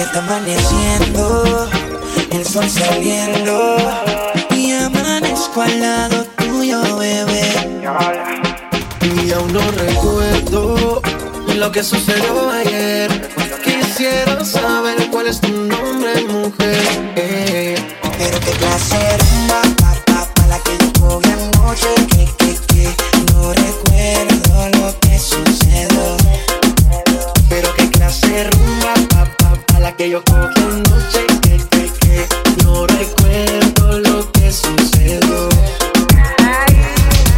ya está amaneciendo, el sol saliendo y amanezco al lado tuyo, bebé. Y aún no recuerdo lo que sucedió ayer. Quisiera saber cuál es tu nombre, mujer. Pero qué rumba, pa, pa, pa, la que yo cogí anoche, que, que yo cogí anoche, que, que, que, no recuerdo lo que sucedió.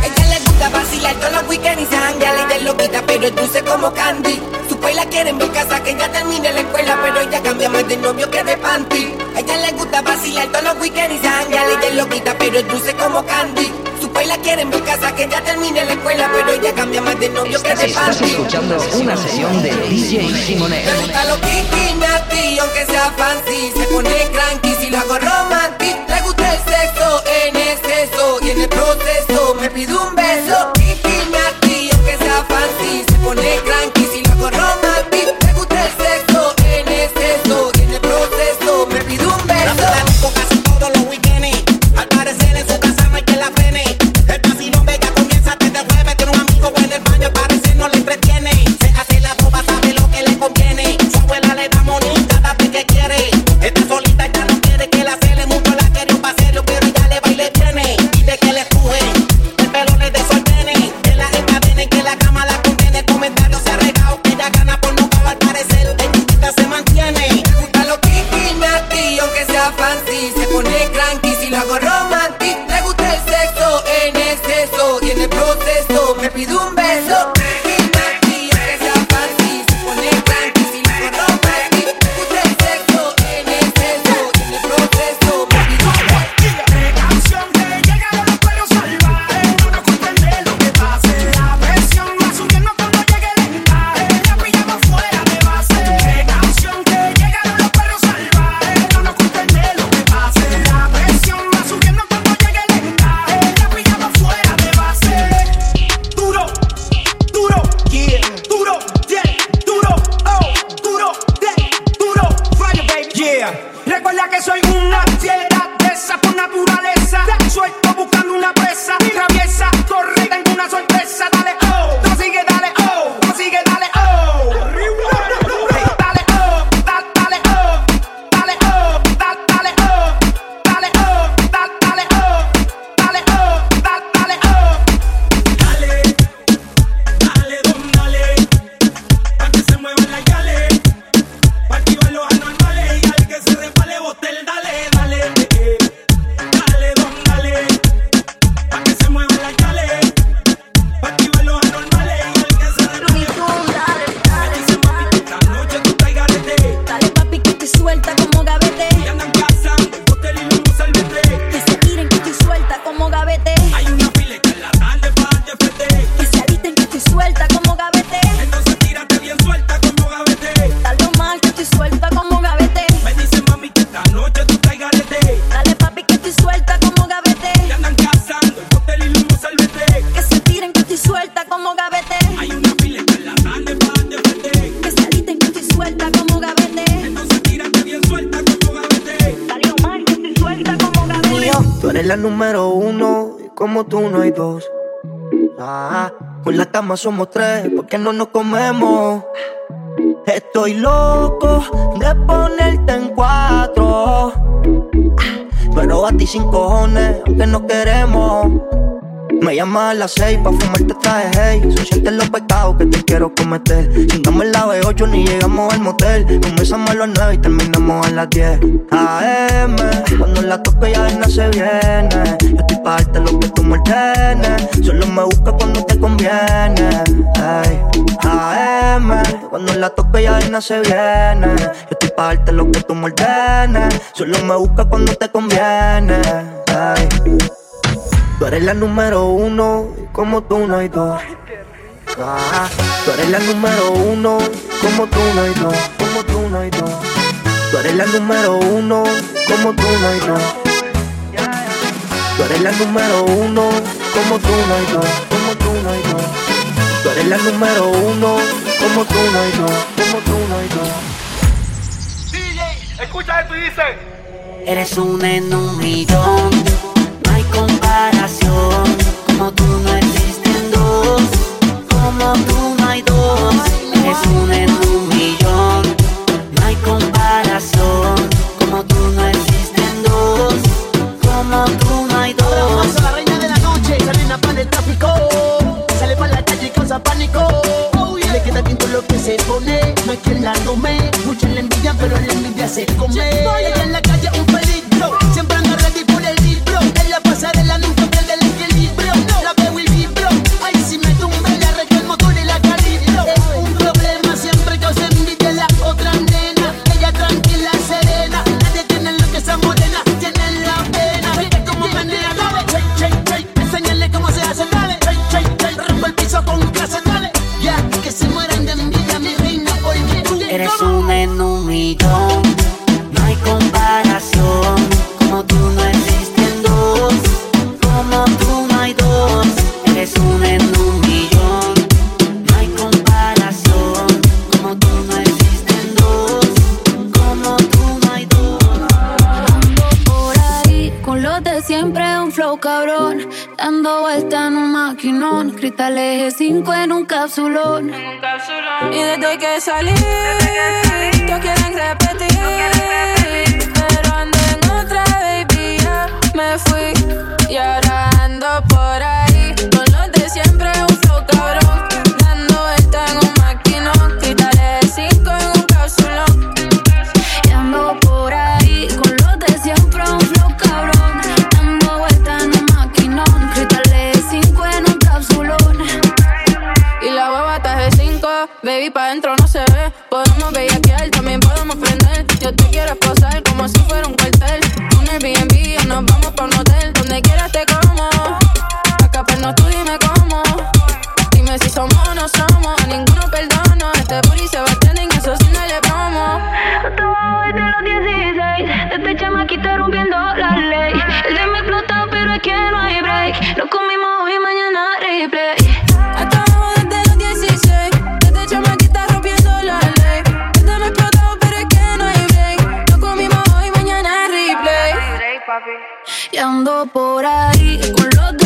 Ella le gusta vacilar todos los weekends y se janguea y de loquita, pero es dulce como candy. Su la en mi casa, que ya termine la escuela, pero ella cambia más de novio que de panty. A ella le gusta vacilar todos los weekends y se janguea y de loquita, pero es dulce como candy. Su país la quiere en mi casa, que ya termine la escuela, pero ella cambia más de novio que de Estás panty. escuchando una sesión de DJ Simonet. Le gusta lo kiki, nati, aunque sea fancy Se pone cranky si lo hago número uno y como tú no hay dos. Ah, con la cama somos tres, porque no nos comemos. Estoy loco de ponerte en cuatro. Pero a ti sin cojones, aunque no queremos. Me llamas a las seis pa' fumarte traje, hey Son siete los pecados que te quiero cometer Chingamos en la B8 ni llegamos al motel. Comenzamos a las nueve y terminamos a las 10 AM, cuando la toco ya no se viene. Yo estoy pa' darte lo que tú me ordenes. Solo me busca cuando te conviene. Ay. AM, cuando la toco ya no se viene. Yo estoy pa' darte lo que tú me ordenes. Solo me busca cuando te conviene. Ay. Tú eres la número uno, como tú no hay dos. Ah, tú eres la número uno, como tú no hay dos, como tú no hay dos. Tú eres la número uno, como tú no hay dos. Tú eres la número uno, como tú no hay dos, como tú no hay dos. Tú eres la número uno, como tú no hay dos, como tú no hay dos. Escucha esto y dice. Eres un en un no hay comparación, como tú no eres como tú no hay dos. Eres un en un millón. de siempre, un flow cabrón. Dando vuelta en un maquinón. Cristal eje 5 en un capsulón. Y desde que salí, todos quieren repetir. Pero ando en otra, baby, ya me fui. Y ahora ando por ahí. ando por ahí con los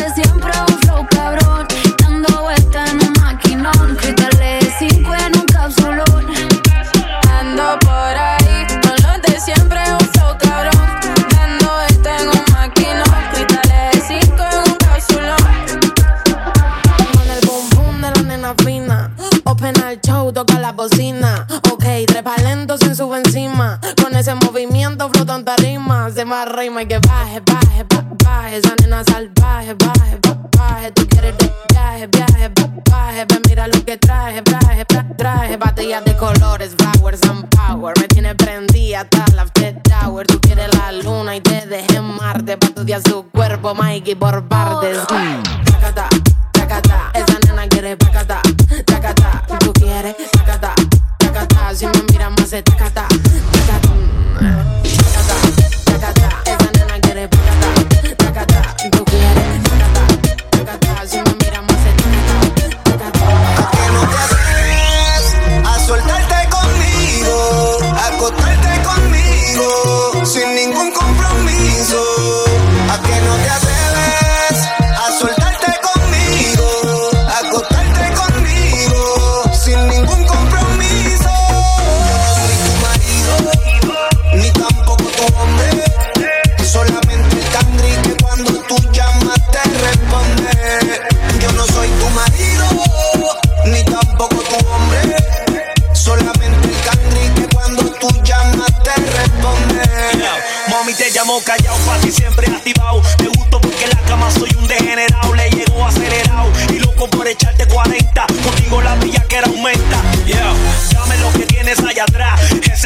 Bob Maigi Borbardes. Oh.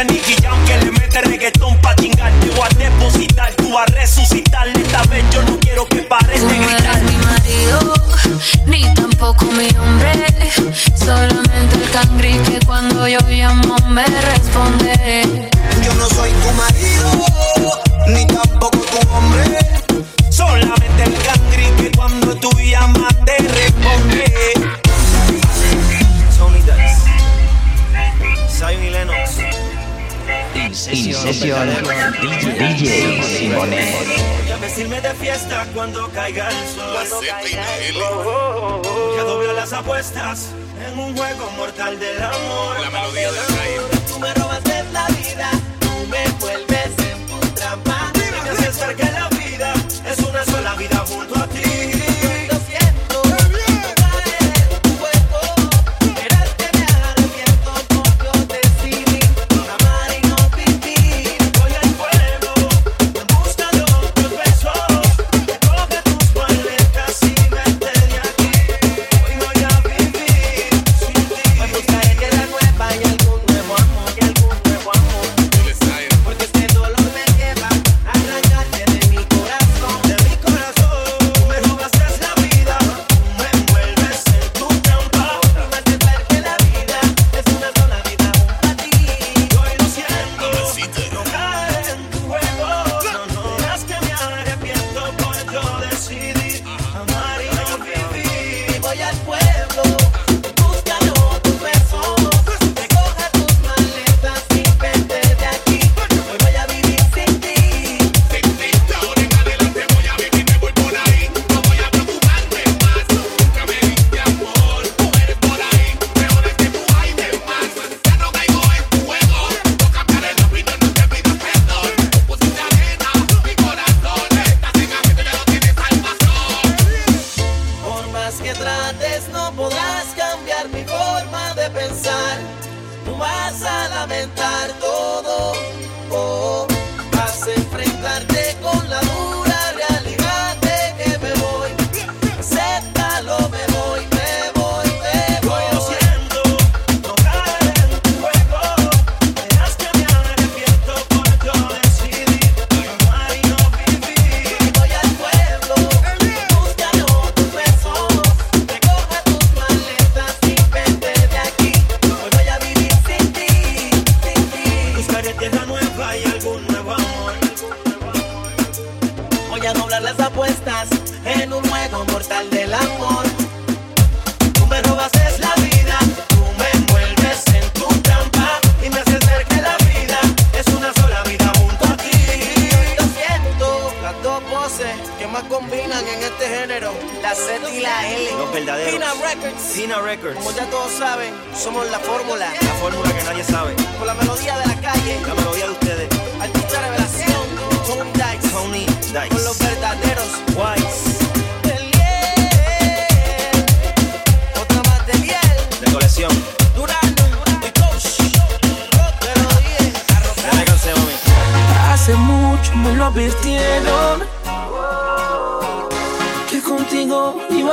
Ese Nicky Jam que le mete reggaetón pa' lamento. Records. Records. Como ya todos saben, somos la fórmula. La fórmula que nadie sabe. Con la melodía de la calle. La melodía de ustedes. Artista revelación. Tony Dice. Tony Dice. Con los verdaderos. Wise. Otra más de miel. De colección. Durano. De de los 10. Hace mucho me lo advirtieron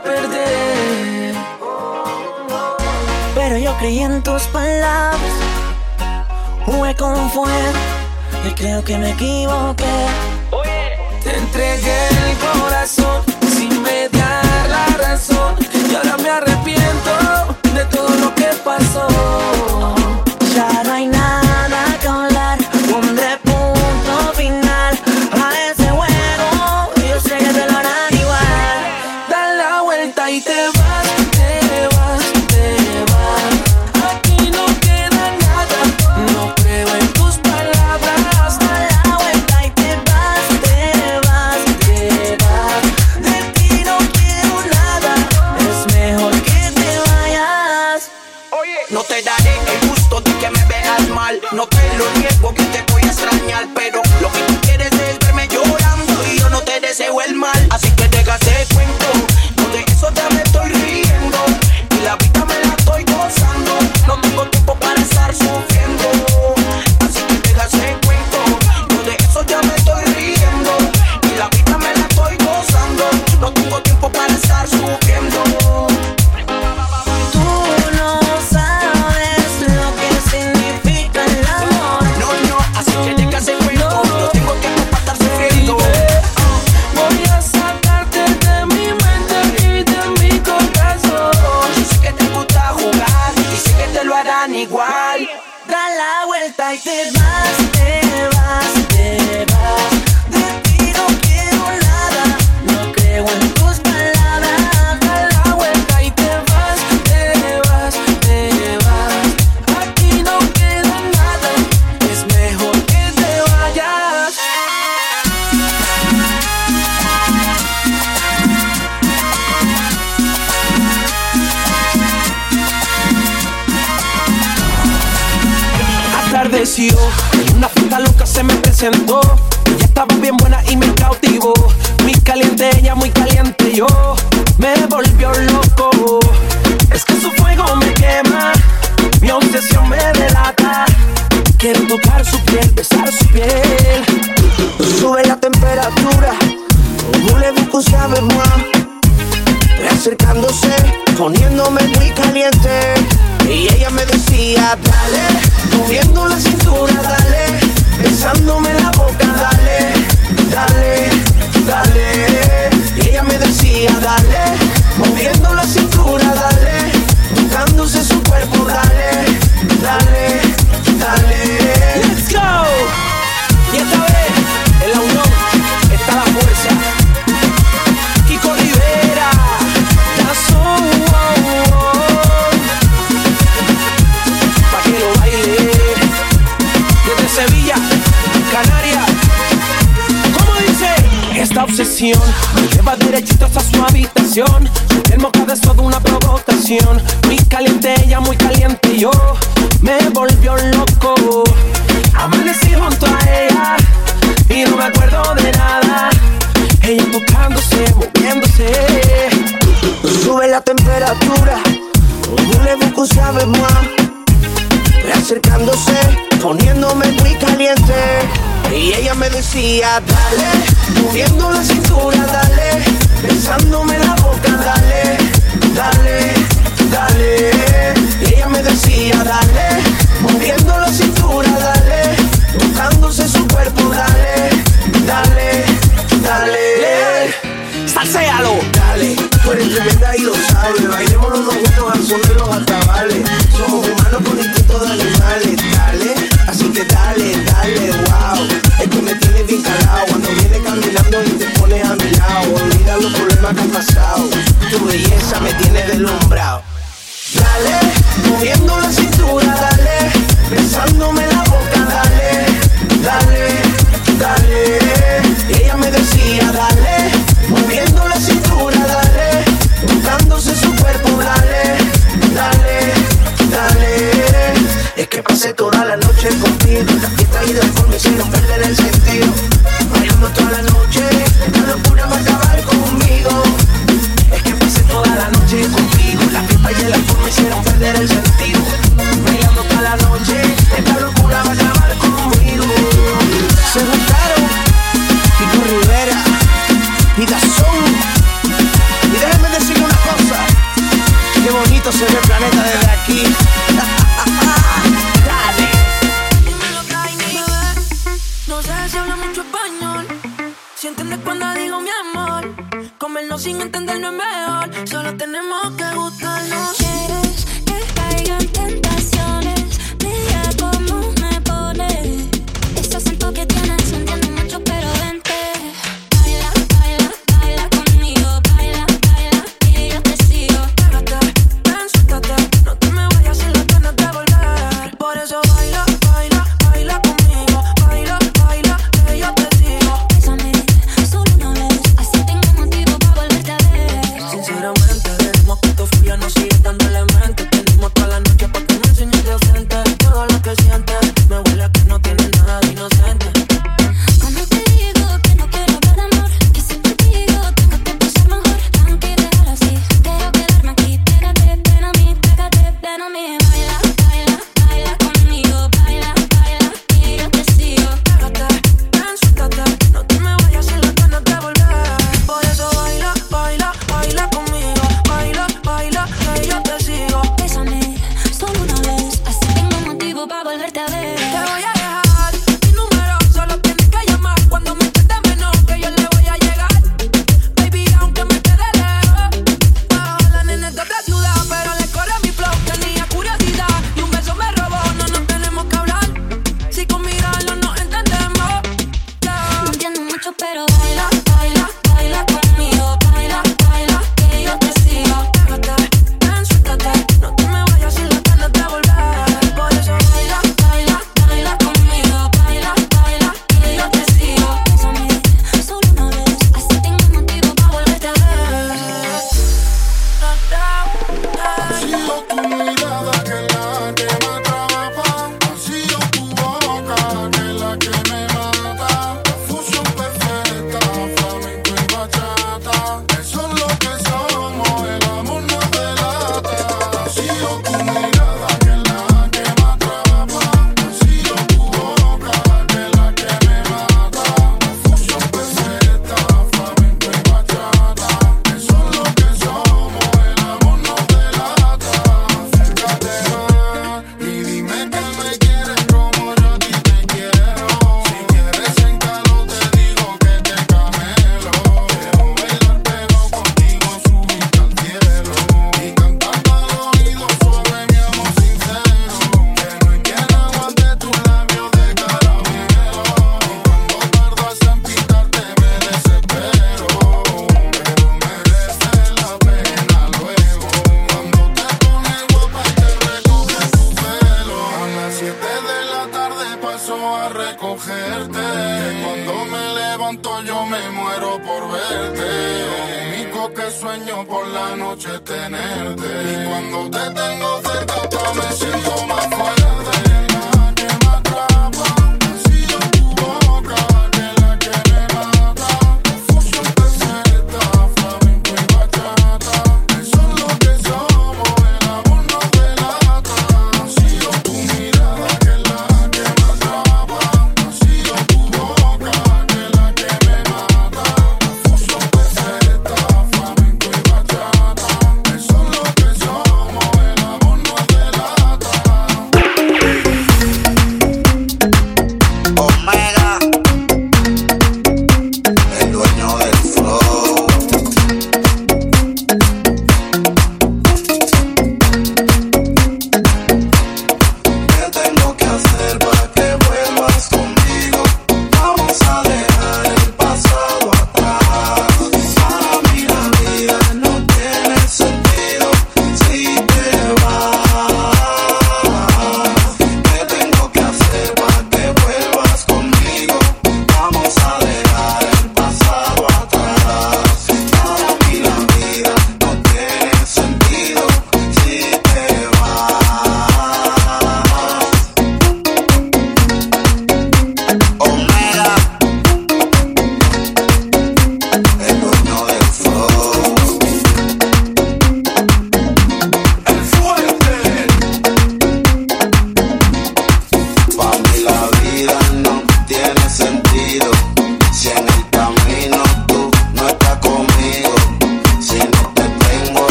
perder. Pero yo creí en tus palabras, jugué con fuego y creo que me equivoqué. Te entregué el corazón sin mediar la razón y ahora me arrepiento de todo lo que pasó. Hey. Me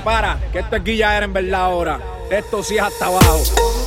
prepara, que esto es guilla era en verdad ahora. Esto sí es hasta abajo.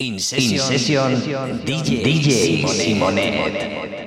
In Session, DJ, DJ Simonet.